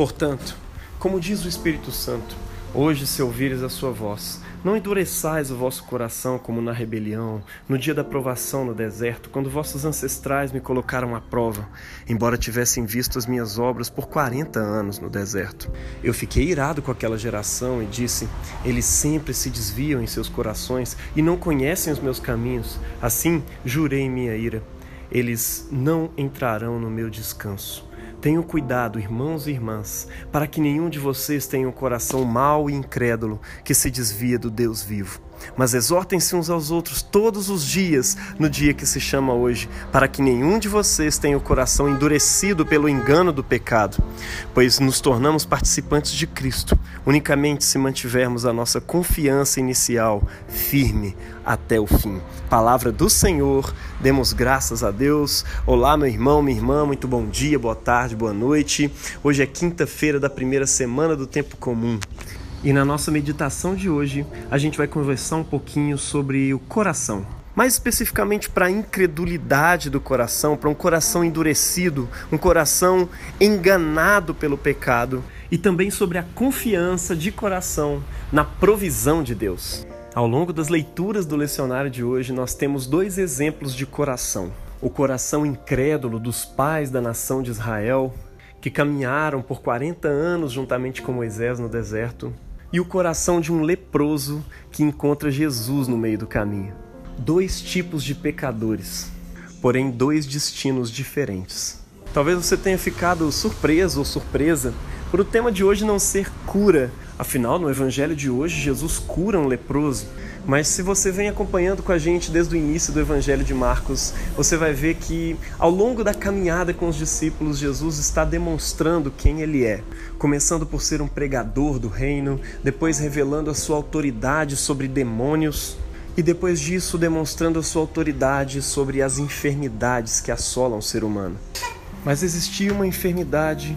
Portanto, como diz o Espírito Santo, hoje se ouvires a sua voz, não endureçais o vosso coração como na rebelião, no dia da provação no deserto, quando vossos ancestrais me colocaram à prova, embora tivessem visto as minhas obras por quarenta anos no deserto. Eu fiquei irado com aquela geração e disse: Eles sempre se desviam em seus corações e não conhecem os meus caminhos. Assim, jurei minha ira: Eles não entrarão no meu descanso. Tenham cuidado, irmãos e irmãs, para que nenhum de vocês tenha um coração mau e incrédulo que se desvia do Deus vivo. Mas exortem-se uns aos outros todos os dias, no dia que se chama hoje, para que nenhum de vocês tenha o coração endurecido pelo engano do pecado, pois nos tornamos participantes de Cristo, unicamente se mantivermos a nossa confiança inicial firme até o fim. Palavra do Senhor, demos graças a Deus. Olá, meu irmão, minha irmã, muito bom dia, boa tarde, boa noite. Hoje é quinta-feira da primeira semana do tempo comum. E na nossa meditação de hoje, a gente vai conversar um pouquinho sobre o coração. Mais especificamente para a incredulidade do coração, para um coração endurecido, um coração enganado pelo pecado, e também sobre a confiança de coração na provisão de Deus. Ao longo das leituras do lecionário de hoje, nós temos dois exemplos de coração: o coração incrédulo dos pais da nação de Israel, que caminharam por 40 anos juntamente com Moisés no deserto, e o coração de um leproso que encontra Jesus no meio do caminho. Dois tipos de pecadores, porém dois destinos diferentes. Talvez você tenha ficado surpreso ou surpresa por o tema de hoje não ser cura. Afinal, no evangelho de hoje, Jesus cura um leproso. Mas se você vem acompanhando com a gente desde o início do Evangelho de Marcos, você vai ver que ao longo da caminhada com os discípulos, Jesus está demonstrando quem ele é, começando por ser um pregador do reino, depois revelando a sua autoridade sobre demônios e depois disso demonstrando a sua autoridade sobre as enfermidades que assolam o ser humano. Mas existia uma enfermidade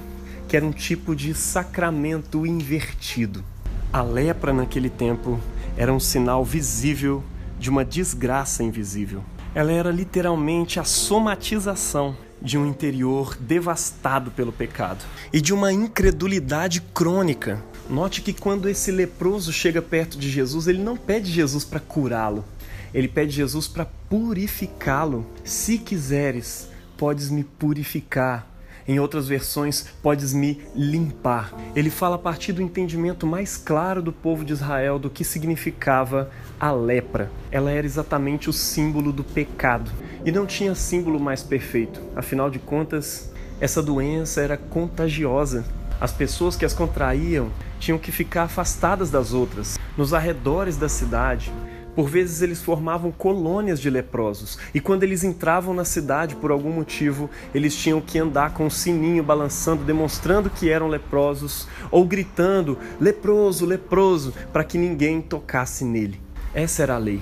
que era um tipo de sacramento invertido. A lepra naquele tempo era um sinal visível de uma desgraça invisível. Ela era literalmente a somatização de um interior devastado pelo pecado e de uma incredulidade crônica. Note que quando esse leproso chega perto de Jesus, ele não pede Jesus para curá-lo, ele pede Jesus para purificá-lo. Se quiseres, podes me purificar em outras versões, podes me limpar. Ele fala a partir do entendimento mais claro do povo de Israel do que significava a lepra. Ela era exatamente o símbolo do pecado e não tinha símbolo mais perfeito. Afinal de contas, essa doença era contagiosa. As pessoas que as contraíam tinham que ficar afastadas das outras, nos arredores da cidade, por vezes eles formavam colônias de leprosos, e quando eles entravam na cidade por algum motivo, eles tinham que andar com o um sininho balançando, demonstrando que eram leprosos, ou gritando: leproso, leproso, para que ninguém tocasse nele. Essa era a lei.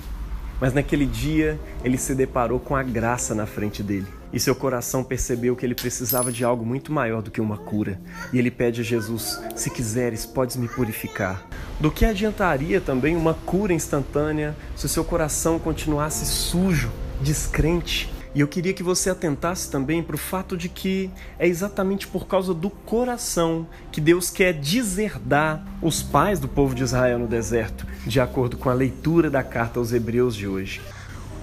Mas naquele dia ele se deparou com a graça na frente dele. E seu coração percebeu que ele precisava de algo muito maior do que uma cura. E ele pede a Jesus: Se quiseres, podes me purificar. Do que adiantaria também uma cura instantânea se o seu coração continuasse sujo, descrente? E eu queria que você atentasse também para o fato de que é exatamente por causa do coração que Deus quer deserdar os pais do povo de Israel no deserto, de acordo com a leitura da carta aos Hebreus de hoje.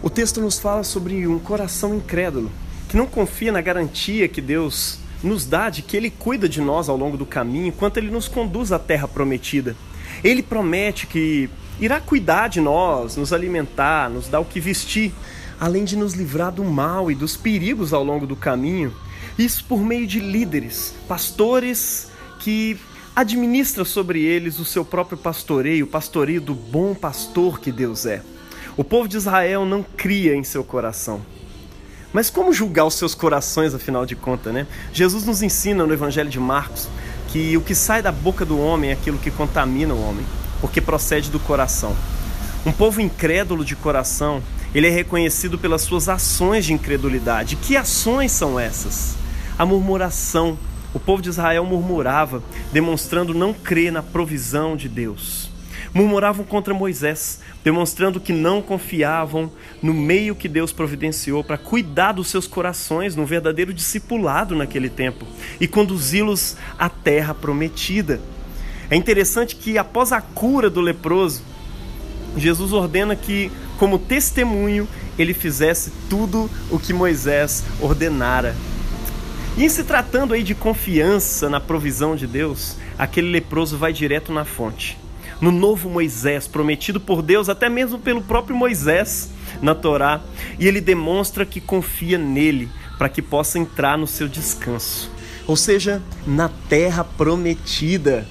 O texto nos fala sobre um coração incrédulo, que não confia na garantia que Deus nos dá de que Ele cuida de nós ao longo do caminho enquanto Ele nos conduz à terra prometida. Ele promete que irá cuidar de nós, nos alimentar, nos dar o que vestir, além de nos livrar do mal e dos perigos ao longo do caminho. Isso por meio de líderes, pastores que administra sobre eles o seu próprio pastoreio, o pastoreio do bom pastor que Deus é. O povo de Israel não cria em seu coração. Mas como julgar os seus corações, afinal de contas, né? Jesus nos ensina no Evangelho de Marcos que o que sai da boca do homem é aquilo que contamina o homem, porque procede do coração. Um povo incrédulo de coração, ele é reconhecido pelas suas ações de incredulidade. Que ações são essas? A murmuração. O povo de Israel murmurava, demonstrando não crer na provisão de Deus. Murmuravam contra Moisés, demonstrando que não confiavam no meio que Deus providenciou para cuidar dos seus corações num verdadeiro discipulado naquele tempo e conduzi-los à terra prometida. É interessante que após a cura do leproso, Jesus ordena que, como testemunho, ele fizesse tudo o que Moisés ordenara. E em se tratando aí de confiança na provisão de Deus, aquele leproso vai direto na fonte. No novo Moisés, prometido por Deus, até mesmo pelo próprio Moisés na Torá, e ele demonstra que confia nele para que possa entrar no seu descanso. Ou seja, na terra prometida.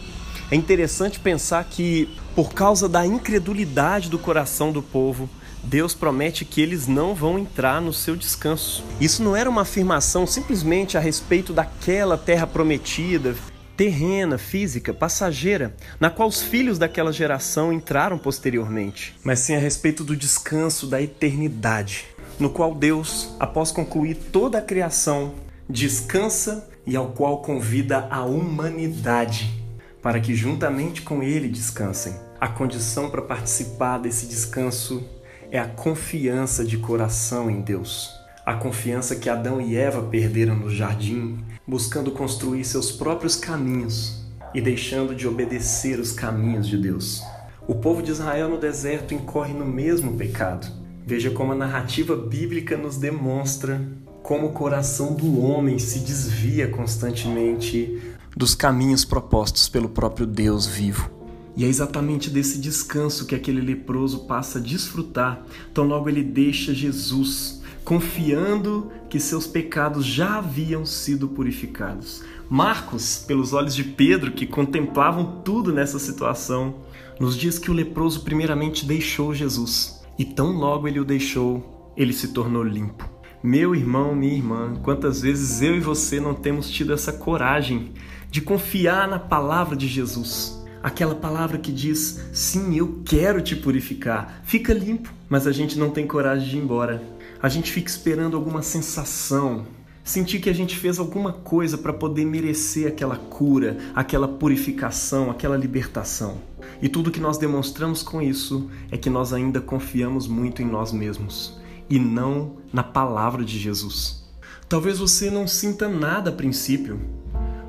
É interessante pensar que, por causa da incredulidade do coração do povo, Deus promete que eles não vão entrar no seu descanso. Isso não era uma afirmação simplesmente a respeito daquela terra prometida, terrena, física, passageira, na qual os filhos daquela geração entraram posteriormente, mas sim a respeito do descanso da eternidade, no qual Deus, após concluir toda a criação, descansa e ao qual convida a humanidade para que juntamente com ele descansem. A condição para participar desse descanso é a confiança de coração em Deus. A confiança que Adão e Eva perderam no jardim, buscando construir seus próprios caminhos e deixando de obedecer os caminhos de Deus. O povo de Israel no deserto incorre no mesmo pecado. Veja como a narrativa bíblica nos demonstra como o coração do homem se desvia constantemente dos caminhos propostos pelo próprio Deus vivo. E é exatamente desse descanso que aquele leproso passa a desfrutar, tão logo ele deixa Jesus, confiando que seus pecados já haviam sido purificados. Marcos, pelos olhos de Pedro, que contemplavam tudo nessa situação, nos diz que o leproso primeiramente deixou Jesus, e tão logo ele o deixou, ele se tornou limpo. Meu irmão, minha irmã, quantas vezes eu e você não temos tido essa coragem de confiar na palavra de Jesus? aquela palavra que diz: sim, eu quero te purificar, fica limpo, mas a gente não tem coragem de ir embora. A gente fica esperando alguma sensação, sentir que a gente fez alguma coisa para poder merecer aquela cura, aquela purificação, aquela libertação. E tudo que nós demonstramos com isso é que nós ainda confiamos muito em nós mesmos e não na palavra de Jesus. Talvez você não sinta nada a princípio,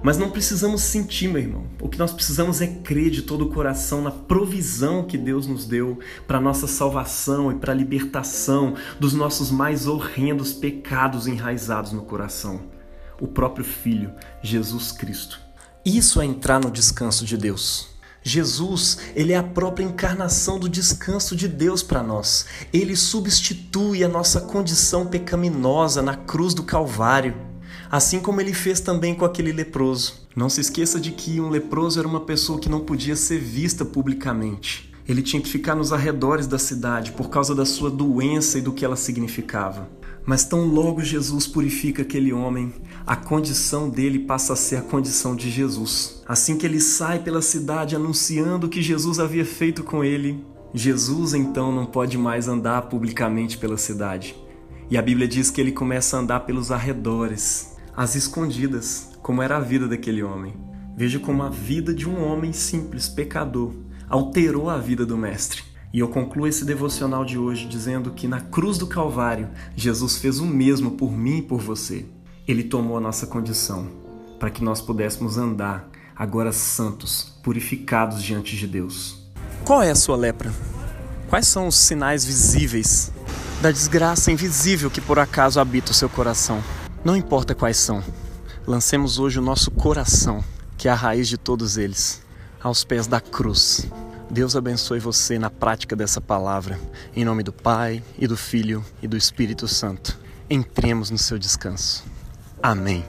mas não precisamos sentir, meu irmão. O que nós precisamos é crer de todo o coração na provisão que Deus nos deu para nossa salvação e para a libertação dos nossos mais horrendos pecados enraizados no coração. O próprio Filho, Jesus Cristo. Isso é entrar no descanso de Deus. Jesus, ele é a própria encarnação do descanso de Deus para nós. Ele substitui a nossa condição pecaminosa na cruz do Calvário assim como ele fez também com aquele leproso. Não se esqueça de que um leproso era uma pessoa que não podia ser vista publicamente. Ele tinha que ficar nos arredores da cidade por causa da sua doença e do que ela significava. Mas tão logo Jesus purifica aquele homem, a condição dele passa a ser a condição de Jesus. Assim que ele sai pela cidade anunciando o que Jesus havia feito com ele, Jesus então não pode mais andar publicamente pela cidade. E a Bíblia diz que ele começa a andar pelos arredores, às escondidas, como era a vida daquele homem. Veja como a vida de um homem simples, pecador, alterou a vida do Mestre. E eu concluo esse devocional de hoje dizendo que na cruz do Calvário, Jesus fez o mesmo por mim e por você. Ele tomou a nossa condição para que nós pudéssemos andar agora santos, purificados diante de Deus. Qual é a sua lepra? Quais são os sinais visíveis da desgraça invisível que por acaso habita o seu coração? Não importa quais são, lancemos hoje o nosso coração, que é a raiz de todos eles, aos pés da cruz. Deus abençoe você na prática dessa palavra, em nome do Pai, e do Filho e do Espírito Santo. Entremos no seu descanso. Amém.